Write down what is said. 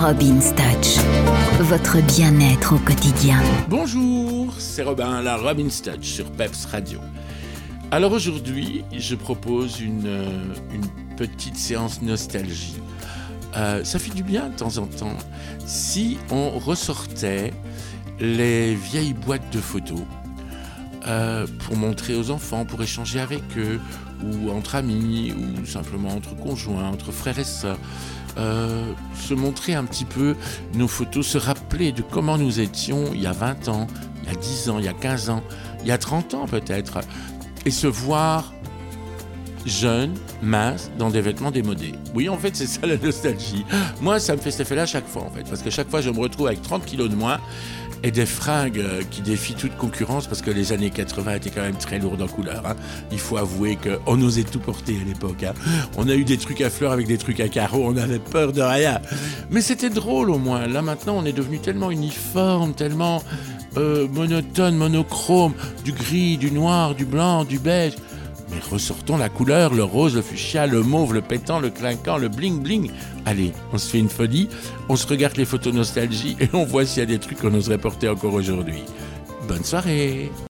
Robin's Touch, votre bien-être au quotidien. Bonjour, c'est Robin, la Robin's Touch sur Peps Radio. Alors aujourd'hui, je propose une, euh, petite séance nostalgie. Euh, ça fait du bien de temps en temps si on ressortait les vieilles boîtes de photos euh, pour montrer aux enfants, pour échanger avec eux, ou entre amis, ou simplement entre conjoints, entre frères et sœurs. Euh, se montrer un petit peu nos photos, se rappeler de comment nous étions il y a 20 ans, il y a 10 ans, il y a 15 ans, il y a 30 ans peut-être, et se voir jeune, mince, dans des vêtements démodés. Oui, en fait, c'est ça la nostalgie. Moi, ça me fait cet effet-là chaque fois, en fait, parce que chaque fois, je me retrouve avec 30 kilos de moins et des fringues euh, qui défient toute concurrence, parce que les années 80 étaient quand même très lourdes en couleur. hein. Il faut avouer qu'on osait tout porter à l'époque. hein. On a eu des trucs à fleurs avec des trucs à carreaux, on avait peur de rien. Mais c'était drôle au moins. Là, maintenant, on est devenu tellement uniforme, tellement euh, monotone, monochrome, du gris, du noir, du blanc, du beige. Mais ressortons la couleur, le rose, le fuchsia, le mauve, le pétant, le clinquant, le bling bling. Allez, on se fait une folie, on se regarde les photos nostalgie et on voit s'il y a des trucs qu'on oserait porter encore aujourd'hui. Bonne soirée